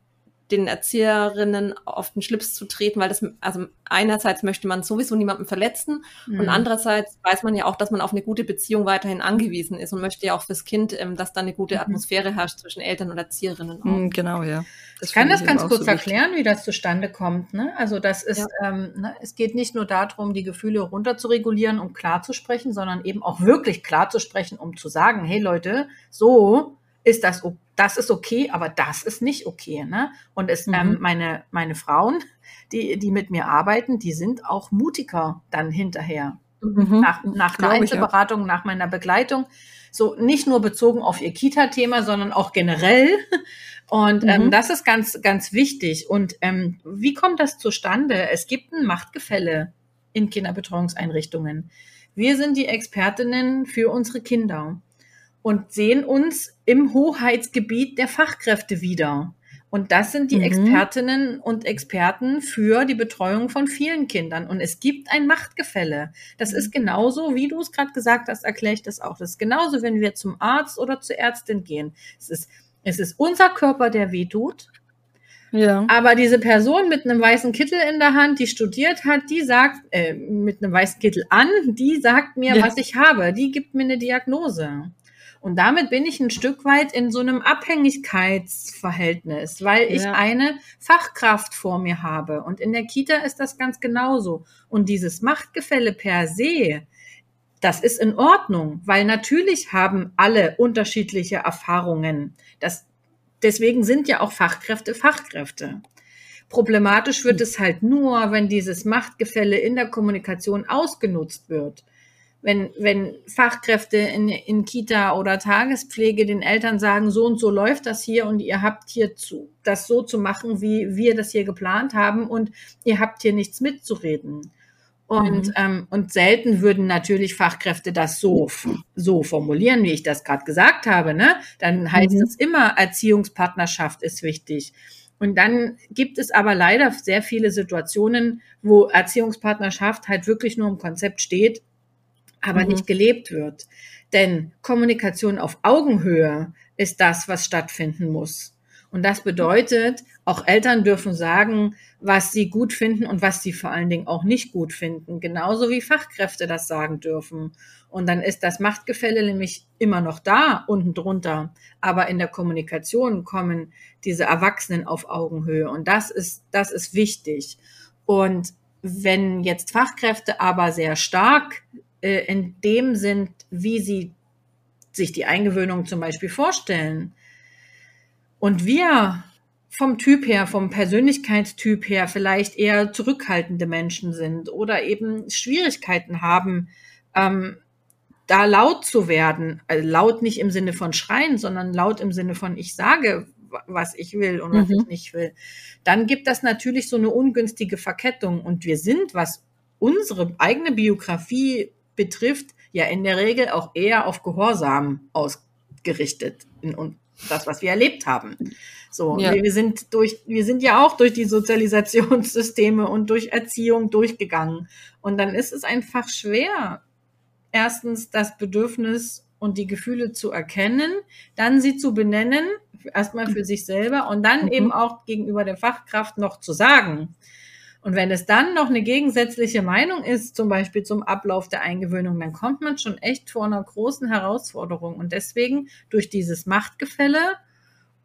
den Erzieherinnen auf den Schlips zu treten, weil das, also einerseits möchte man sowieso niemanden verletzen mhm. und andererseits weiß man ja auch, dass man auf eine gute Beziehung weiterhin angewiesen ist und möchte ja auch fürs Kind, ähm, dass da eine gute mhm. Atmosphäre herrscht zwischen Eltern und Erzieherinnen. Auch. Mhm, genau, ja. Das ich kann das ganz kurz so erklären, wie das zustande kommt. Ne? Also das ist, ja. ähm, ne, es geht nicht nur darum, die Gefühle runter zu regulieren, um klar zu sprechen, sondern eben auch wirklich klar zu sprechen, um zu sagen, hey Leute, so ist das, das ist okay, aber das ist nicht okay. Ne? Und es, ähm, mhm. ähm, meine, meine Frauen, die, die mit mir arbeiten, die sind auch mutiger dann hinterher. Mhm. Nach, nach der Einzelberatung, ja. nach meiner Begleitung. So nicht nur bezogen auf ihr Kita-Thema, sondern auch generell. Und ähm, mhm. das ist ganz, ganz wichtig. Und ähm, wie kommt das zustande? Es gibt ein Machtgefälle in Kinderbetreuungseinrichtungen. Wir sind die Expertinnen für unsere Kinder und sehen uns im Hoheitsgebiet der Fachkräfte wieder. Und das sind die mhm. Expertinnen und Experten für die Betreuung von vielen Kindern. Und es gibt ein Machtgefälle. Das ist genauso, wie du es gerade gesagt hast, erkläre ich das auch. Das ist genauso, wenn wir zum Arzt oder zur Ärztin gehen. Es ist, es ist unser Körper, der weh tut. Ja. Aber diese Person mit einem weißen Kittel in der Hand, die studiert hat, die sagt, äh, mit einem weißen Kittel an, die sagt mir, ja. was ich habe. Die gibt mir eine Diagnose. Und damit bin ich ein Stück weit in so einem Abhängigkeitsverhältnis, weil ich ja. eine Fachkraft vor mir habe. Und in der Kita ist das ganz genauso. Und dieses Machtgefälle per se, das ist in Ordnung, weil natürlich haben alle unterschiedliche Erfahrungen. Das, deswegen sind ja auch Fachkräfte Fachkräfte. Problematisch wird es halt nur, wenn dieses Machtgefälle in der Kommunikation ausgenutzt wird wenn, wenn Fachkräfte in, in Kita oder Tagespflege den Eltern sagen, so und so läuft das hier und ihr habt hier zu, das so zu machen, wie wir das hier geplant haben und ihr habt hier nichts mitzureden. Und, mhm. ähm, und selten würden natürlich Fachkräfte das so, so formulieren, wie ich das gerade gesagt habe. Ne? Dann heißt mhm. es immer, Erziehungspartnerschaft ist wichtig. Und dann gibt es aber leider sehr viele Situationen, wo Erziehungspartnerschaft halt wirklich nur im Konzept steht, aber mhm. nicht gelebt wird. Denn Kommunikation auf Augenhöhe ist das, was stattfinden muss. Und das bedeutet, auch Eltern dürfen sagen, was sie gut finden und was sie vor allen Dingen auch nicht gut finden. Genauso wie Fachkräfte das sagen dürfen. Und dann ist das Machtgefälle nämlich immer noch da, unten drunter. Aber in der Kommunikation kommen diese Erwachsenen auf Augenhöhe. Und das ist, das ist wichtig. Und wenn jetzt Fachkräfte aber sehr stark äh, in dem sind, wie sie sich die Eingewöhnung zum Beispiel vorstellen. Und wir vom Typ her, vom Persönlichkeitstyp her vielleicht eher zurückhaltende Menschen sind oder eben Schwierigkeiten haben, ähm, da laut zu werden. Also laut nicht im Sinne von schreien, sondern laut im Sinne von ich sage, was ich will und was mhm. ich nicht will. Dann gibt das natürlich so eine ungünstige Verkettung. Und wir sind, was unsere eigene Biografie betrifft, ja in der Regel auch eher auf Gehorsam ausgerichtet und das, was wir erlebt haben. So, ja. wir sind durch, wir sind ja auch durch die Sozialisationssysteme und durch Erziehung durchgegangen. Und dann ist es einfach schwer, erstens das Bedürfnis und die Gefühle zu erkennen, dann sie zu benennen, erstmal für sich selber und dann mhm. eben auch gegenüber der Fachkraft noch zu sagen. Und wenn es dann noch eine gegensätzliche Meinung ist, zum Beispiel zum Ablauf der Eingewöhnung, dann kommt man schon echt vor einer großen Herausforderung. Und deswegen durch dieses Machtgefälle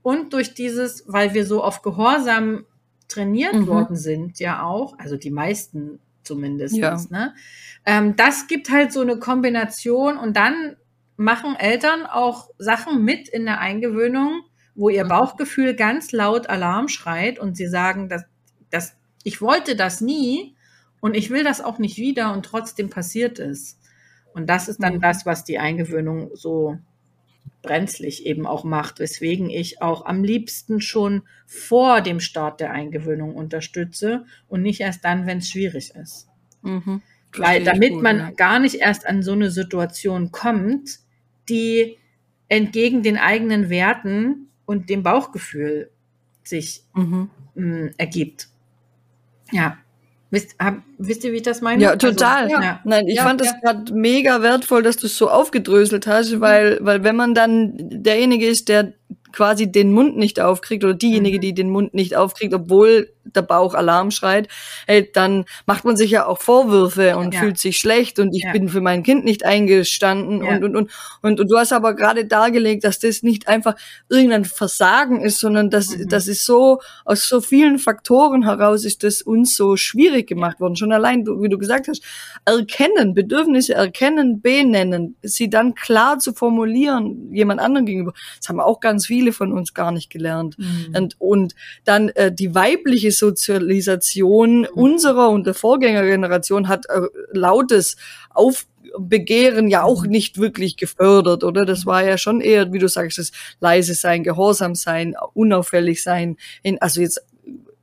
und durch dieses, weil wir so auf Gehorsam trainiert mhm. worden sind, ja auch, also die meisten zumindest. Ja. Ne? Ähm, das gibt halt so eine Kombination und dann machen Eltern auch Sachen mit in der Eingewöhnung, wo ihr Mhm. Bauchgefühl ganz laut Alarm schreit und sie sagen, dass, dass ich wollte das nie und ich will das auch nicht wieder und trotzdem passiert es. Und das ist dann Mhm. das, was die Eingewöhnung so brenzlig eben auch macht, weswegen ich auch am liebsten schon vor dem Start der Eingewöhnung unterstütze und nicht erst dann, wenn es schwierig ist. Mhm. Weil damit gut, man ja. gar nicht erst an so eine Situation kommt, die entgegen den eigenen Werten und dem Bauchgefühl sich Mhm. mh, ergibt. Ja. Wisst, hab, wisst ihr, wie ich das meine? Ja, total. Also, ja. Nein, ich Ja, fand es ja. gerade mega wertvoll, dass du es so aufgedröselt hast, weil, weil wenn man dann derjenige ist, der quasi den Mund nicht aufkriegt oder diejenige, Mhm. die den Mund nicht aufkriegt, obwohl der Bauch Alarm schreit, hey, dann macht man sich ja auch Vorwürfe und Ja. fühlt sich schlecht und ich Ja. bin für mein Kind nicht eingestanden Ja. und, und, und, und, und du hast aber gerade dargelegt, dass das nicht einfach irgendein Versagen ist, sondern dass Mhm. das ist so, aus so vielen Faktoren heraus ist das uns so schwierig gemacht worden. Schon allein, wie du gesagt hast, erkennen, Bedürfnisse erkennen, benennen, sie dann klar zu formulieren, jemand anderen gegenüber. Das haben auch ganz viele von uns gar nicht gelernt. Mhm. Und, und dann äh, die weibliche Sozialisation unserer und der Vorgängergeneration hat äh, lautes Aufbegehren ja auch nicht wirklich gefördert, oder? Das war ja schon eher, wie du sagst, das leise sein, gehorsam sein, unauffällig sein, in, also jetzt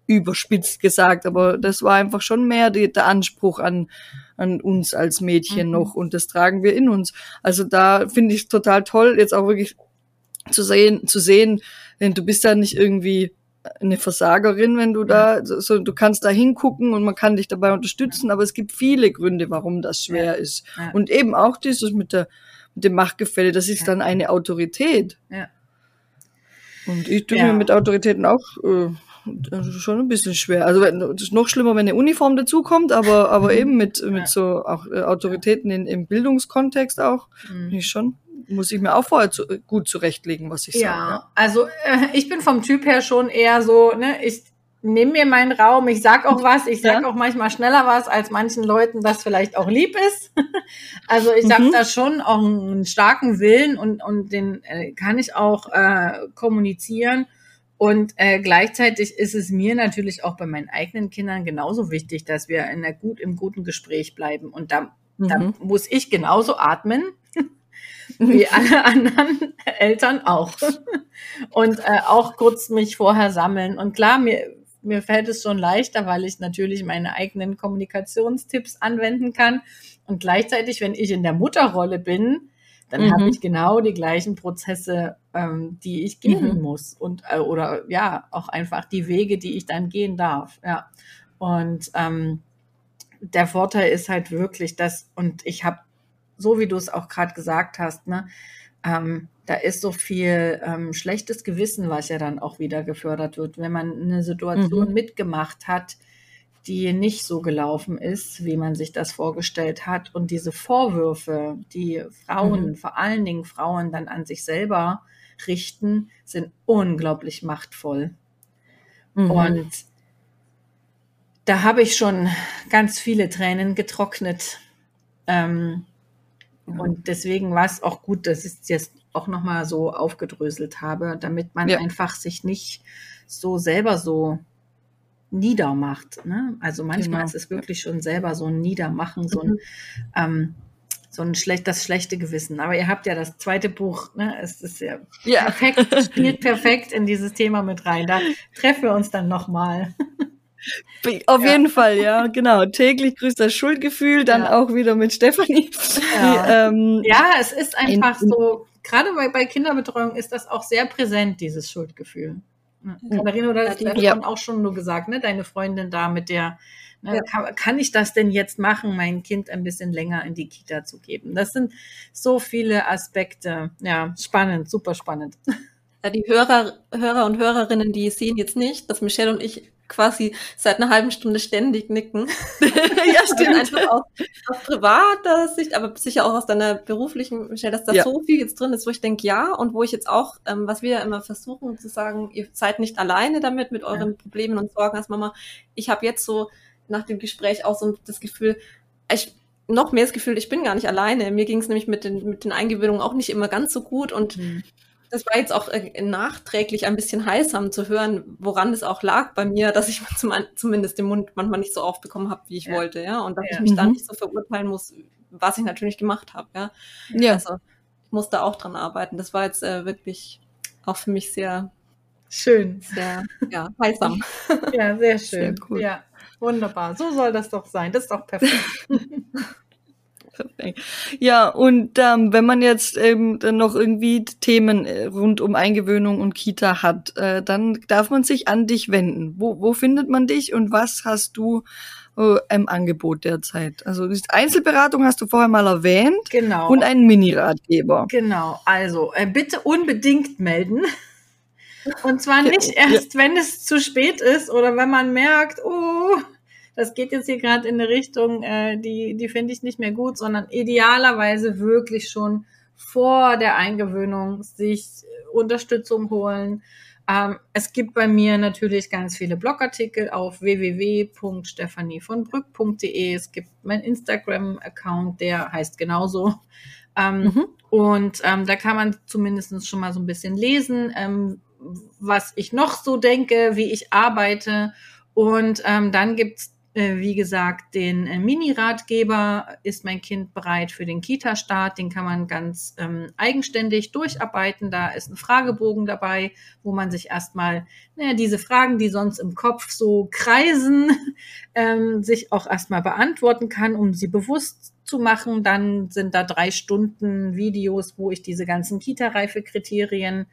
überspitzt gesagt, aber das war einfach schon mehr die, der Anspruch an, an uns als Mädchen Mhm. noch und das tragen wir in uns. Also da finde ich total toll, jetzt auch wirklich zu sehen, zu sehen, denn du bist ja nicht irgendwie eine Versagerin, wenn du da, so, du kannst da hingucken und man kann dich dabei unterstützen, aber es gibt viele Gründe, warum das schwer Ja. ist. Ja. Und eben auch dieses mit der, mit dem Machtgefälle, das ist Ja. dann eine Autorität. Ja. Und ich tue mir mit Autoritäten auch äh, also schon ein bisschen schwer. Also es ist noch schlimmer, wenn eine Uniform dazukommt, aber aber eben mit mit so auch äh, Autoritäten in, im Bildungskontext auch, Mhm. ich schon muss ich mir auch vorher zu, gut zurechtlegen, was ich sage. Ja, also äh, ich bin vom Typ her schon eher so, ne, ich nehme mir meinen Raum, ich sag auch was, ich sag Ja. auch manchmal schneller was, als manchen Leuten das vielleicht auch lieb ist. Also ich habe Mhm. da schon auch einen starken Willen und, und den äh, kann ich auch äh, kommunizieren. Und äh, gleichzeitig ist es mir natürlich auch bei meinen eigenen Kindern genauso wichtig, dass wir in einer gut, im guten Gespräch bleiben. Und da, da Mhm. muss ich genauso atmen wie alle anderen Eltern auch. Und äh, auch kurz mich vorher sammeln. Und klar, mir, mir fällt es schon leichter, weil ich natürlich meine eigenen Kommunikationstipps anwenden kann. Und gleichzeitig, wenn ich in der Mutterrolle bin, dann Mhm. habe ich genau die gleichen Prozesse, ähm, die ich gehen Mhm. muss. Und äh, oder ja, auch einfach die Wege, die ich dann gehen darf. Ja. Und ähm, der Vorteil ist halt wirklich, dass, und ich habe, so wie du es auch gerade gesagt hast, ne, ähm, da ist so viel ähm, schlechtes Gewissen, was ja dann auch wieder gefördert wird, wenn man eine Situation Mhm. mitgemacht hat, die nicht so gelaufen ist, wie man sich das vorgestellt hat. Und diese Vorwürfe, die Frauen, Mhm. vor allen Dingen Frauen dann an sich selber richten, sind unglaublich machtvoll. Mhm. Und da habe ich schon ganz viele Tränen getrocknet. Ähm. Und deswegen war es auch gut, dass ich es jetzt auch nochmal so aufgedröselt habe, damit man Ja. einfach sich nicht so selber so niedermacht. Ne? Also manchmal Genau. ist es wirklich schon selber so ein Niedermachen, so ein, Mhm. ähm, so ein schlecht, das schlechte Gewissen. Aber ihr habt ja das zweite Buch, ne? Es ist ja ja. perfekt, spielt perfekt in dieses Thema mit rein. Da treffen wir uns dann nochmal. Auf Ja. jeden Fall, ja, genau. Täglich grüßt das Schuldgefühl, dann Ja. auch wieder mit Stefanie. Ja. ähm, Ja, es ist einfach In- so, gerade bei, bei Kinderbetreuung ist das auch sehr präsent, dieses Schuldgefühl. Ne? Katharina, du hast Ja, die- ja, Ja. auch schon nur gesagt, ne? deine Freundin da mit der, ne? Ja. kann, kann ich das denn jetzt machen, mein Kind ein bisschen länger in die Kita zu geben? Das sind so viele Aspekte. Ja, spannend, super spannend. Ja, die Hörer, Hörer und Hörerinnen, die sehen jetzt nicht, dass Michelle und ich quasi seit einer halben Stunde ständig nicken. ja, Also stimmt. einfach aus, aus privater Sicht, aber sicher auch aus deiner beruflichen, Michelle, dass da Ja. so viel jetzt drin ist, wo ich denke, ja, und wo ich jetzt auch, ähm, was wir ja immer versuchen zu sagen, ihr seid nicht alleine damit, mit euren Problemen und Sorgen als Mama. Ich habe jetzt so nach dem Gespräch auch so das Gefühl, ich noch mehr das Gefühl, ich bin gar nicht alleine. Mir ging es nämlich mit den, mit den Eingewöhnungen auch nicht immer ganz so gut und mhm. Das war jetzt auch äh, nachträglich ein bisschen heilsam zu hören, woran es auch lag bei mir, dass ich zum, zumindest den Mund manchmal nicht so aufbekommen habe, wie ich ja. wollte, ja, und dass ja. ich mich mhm. da nicht so verurteilen muss, was ich natürlich gemacht habe, ja. ja. Also ich musste auch dran arbeiten. Das war jetzt äh, wirklich auch für mich sehr schön, sehr ja heilsam. Ja, sehr schön. Sehr cool. Ja. Wunderbar, so soll das doch sein. Das ist doch perfekt. Ja, und ähm, wenn man jetzt eben dann noch irgendwie Themen äh, rund um Eingewöhnung und Kita hat, äh, dann darf man sich an dich wenden. Wo, wo findet man dich und was hast du äh, im Angebot derzeit? Also Einzelberatung hast du vorher mal erwähnt. Genau. Und einen Mini-Ratgeber. Genau, also äh, bitte unbedingt melden. Und zwar nicht erst, wenn es zu spät ist oder wenn man merkt, oh, das geht jetzt hier gerade in eine Richtung, äh, die, die finde ich nicht mehr gut, sondern idealerweise wirklich schon vor der Eingewöhnung sich Unterstützung holen. Ähm, es gibt bei mir natürlich ganz viele Blogartikel auf www.stephanievonbrück.de. Es gibt mein Instagram-Account, der heißt genauso. Ähm, mhm. Und ähm, da kann man zumindest schon mal so ein bisschen lesen, ähm, was ich noch so denke, wie ich arbeite. Und ähm, dann gibt's wie gesagt, den äh, Mini-Ratgeber ist mein Kind bereit für den Kita-Start. Den kann man ganz ähm, eigenständig durcharbeiten. Da ist ein Fragebogen dabei, wo man sich erstmal naja, diese Fragen, die sonst im Kopf so kreisen, ähm, sich auch erstmal beantworten kann, um sie bewusst zu machen. Dann sind da drei Stunden Videos, wo ich diese ganzen Kita-Reife-Kriterien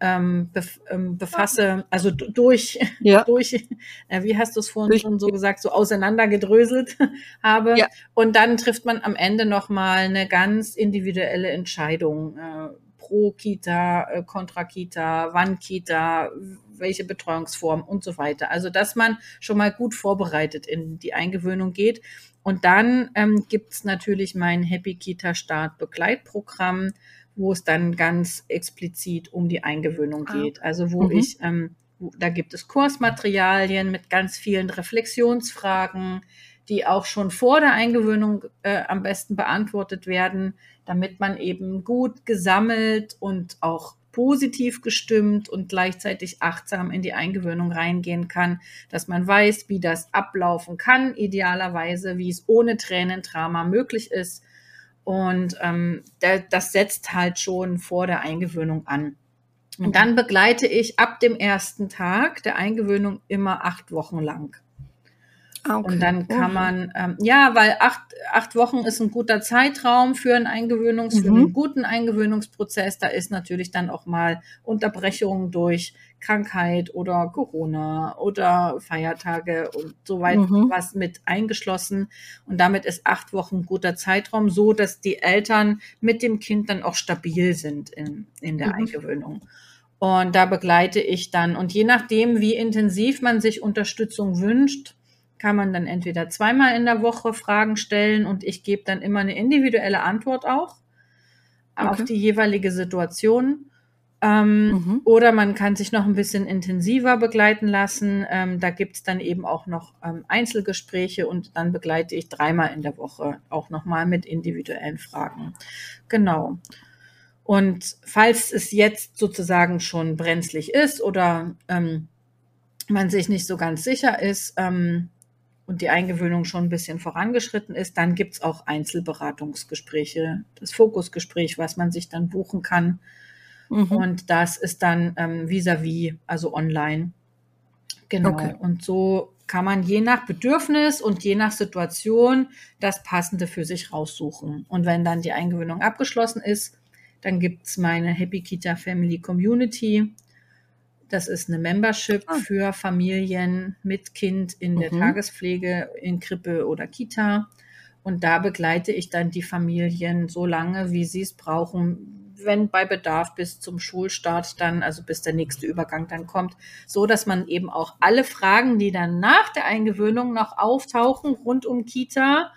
ähm, bef ähm, befasse, also durch, ja. durch, äh, wie hast du es vorhin durch. schon so gesagt, so auseinandergedröselt habe. Ja. Und dann trifft man am Ende nochmal eine ganz individuelle Entscheidung. Äh, pro Kita, äh, kontra Kita, wann Kita, welche Betreuungsform und so weiter. Also, dass man schon mal gut vorbereitet in die Eingewöhnung geht. Und dann ähm, gibt natürlich mein Happy Kita Start Begleitprogramm, wo es dann ganz explizit um die Eingewöhnung ah. geht. Also wo mhm. ich, ähm, da gibt es Kursmaterialien mit ganz vielen Reflexionsfragen, die auch schon vor der Eingewöhnung äh, am besten beantwortet werden, damit man eben gut gesammelt und auch positiv gestimmt und gleichzeitig achtsam in die Eingewöhnung reingehen kann, dass man weiß, wie das ablaufen kann, idealerweise, wie es ohne Tränendrama möglich ist und ähm, das setzt halt schon vor der Eingewöhnung an. Und dann begleite ich ab dem ersten Tag der Eingewöhnung immer acht Wochen lang. Ah, okay. Und dann kann man, ähm, ja, weil acht, acht Wochen ist ein guter Zeitraum für einen Eingewöhnungs, mhm. für einen guten Eingewöhnungsprozess. Da ist natürlich dann auch mal Unterbrechung durch Krankheit oder Corona oder Feiertage und so weit mhm. was mit eingeschlossen. Und damit ist acht Wochen ein guter Zeitraum, so dass die Eltern mit dem Kind dann auch stabil sind in, in der mhm. Eingewöhnung. Und da begleite ich dann. Und je nachdem, wie intensiv man sich Unterstützung wünscht, kann man dann entweder zweimal in der Woche Fragen stellen und ich gebe dann immer eine individuelle Antwort auch okay. auf die jeweilige Situation. Ähm, mhm. Oder man kann sich noch ein bisschen intensiver begleiten lassen. Ähm, da gibt's dann eben auch noch ähm, Einzelgespräche und dann begleite ich dreimal in der Woche auch nochmal mit individuellen Fragen. Genau. Und falls es jetzt sozusagen schon brenzlig ist oder ähm, man sich nicht so ganz sicher ist, ähm, und die Eingewöhnung schon ein bisschen vorangeschritten ist, dann gibt's auch Einzelberatungsgespräche, das Fokusgespräch, was man sich dann buchen kann. Mhm. Und das ist dann ähm, vis-à-vis, -vis, also online. Genau. Okay. Und so kann man je nach Bedürfnis und je nach Situation das Passende für sich raussuchen. Und wenn dann die Eingewöhnung abgeschlossen ist, dann gibt's meine Happy Kita Family Community. Das ist eine Membership ah. für Familien mit Kind in mhm. der Tagespflege, in Krippe oder Kita. Und da begleite ich dann die Familien so lange, wie sie es brauchen, wenn bei Bedarf bis zum Schulstart dann, also bis der nächste Übergang dann kommt, so dass man eben auch alle Fragen, die dann nach der Eingewöhnung noch auftauchen rund um Kita,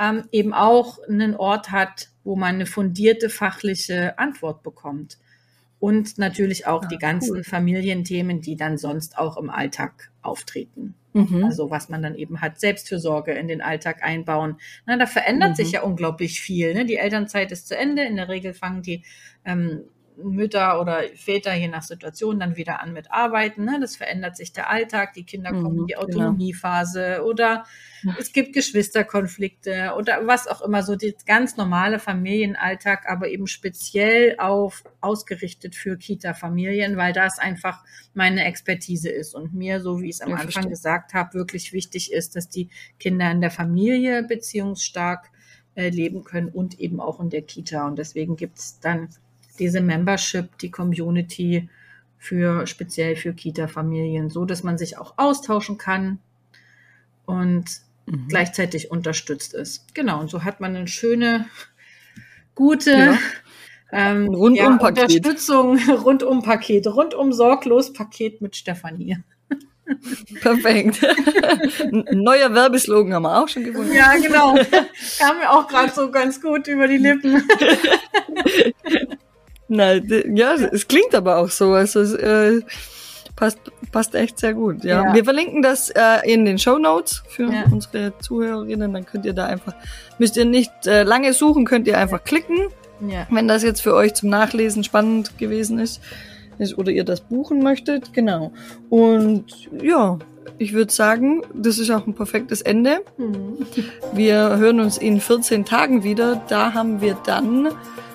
ähm, eben auch einen Ort hat, wo man eine fundierte fachliche Antwort bekommt und natürlich auch ja, die ganzen cool. Familienthemen, die dann sonst auch im Alltag auftreten. Mhm. Also was man dann eben hat, Selbstfürsorge in den Alltag einbauen. Na, da verändert mhm. sich ja unglaublich viel. Ne? Die Elternzeit ist zu Ende. In der Regel fangen die ähm, Mütter oder Väter je nach Situation dann wieder an mit Arbeiten. Ne? Das verändert sich der Alltag, die Kinder kommen in die genau. Autonomiephase oder es gibt Geschwisterkonflikte oder was auch immer, so die ganz normale Familienalltag, aber eben speziell auf ausgerichtet für Kita-Familien, weil das einfach meine Expertise ist und mir, so wie ich es am ja, Anfang verstehe. gesagt habe, wirklich wichtig ist, dass die Kinder in der Familie beziehungsstark äh, leben können und eben auch in der Kita. Und deswegen gibt es dann diese Membership, die Community für speziell für Kita-Familien, so dass man sich auch austauschen kann und mhm. gleichzeitig unterstützt ist. Genau, und so hat man eine schöne, gute ja. ähm, rundum ja, Unterstützung, rundum Paket, rundum sorglos Paket mit Stefanie. Perfekt. Ein neuer Werbeslogan haben wir auch schon gefunden. Ja, genau. Kam mir auch gerade so ganz gut über die Lippen. Nein, ja, es klingt aber auch so. Also es äh, passt, passt echt sehr gut. Ja. ja. Wir verlinken das äh, in den Show Notes für ja. unsere Zuhörerinnen. Dann könnt ihr da einfach, müsst ihr nicht äh, lange suchen, könnt ihr einfach klicken. Ja. Wenn das jetzt für euch zum Nachlesen spannend gewesen ist, ist oder ihr das buchen möchtet. Genau. Und ja, ich würde sagen, das ist auch ein perfektes Ende. Mhm. Wir hören uns in 14 Tagen wieder. Da haben wir dann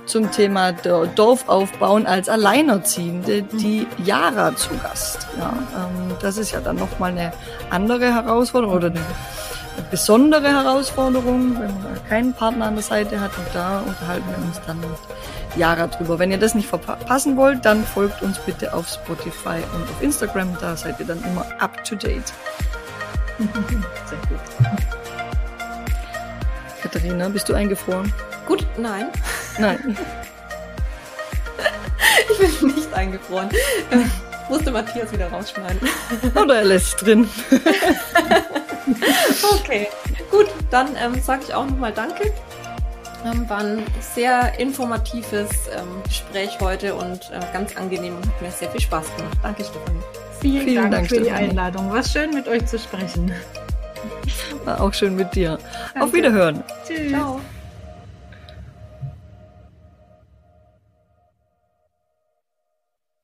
zum Thema Dorf aufbauen als Alleinerziehende die Yara zu Gast. Ja, ähm, das ist ja dann nochmal eine andere Herausforderung oder eine, besondere Herausforderung, wenn man keinen Partner an der Seite hat. Und da unterhalten wir uns dann mit Yara drüber. Wenn ihr das nicht verpassen wollt, dann folgt uns bitte auf Spotify und auf Instagram. Da seid ihr dann immer up to date. Sehr gut. Katharina, bist du eingefroren? Gut, nein. Nein. ich bin nicht eingefroren. musste Matthias wieder rausschneiden. Oder er lässt drin. okay, gut, dann ähm, sage ich auch nochmal Danke. Ähm, war ein sehr informatives ähm, Gespräch heute und äh, ganz angenehm und hat mir sehr viel Spaß gemacht. Danke, Stefanie. Vielen, Vielen Dank, Dank, für Stefanie. die Einladung. War schön, mit euch zu sprechen. War auch schön mit dir. Danke. Auf Wiederhören. Tschüss. Ciao.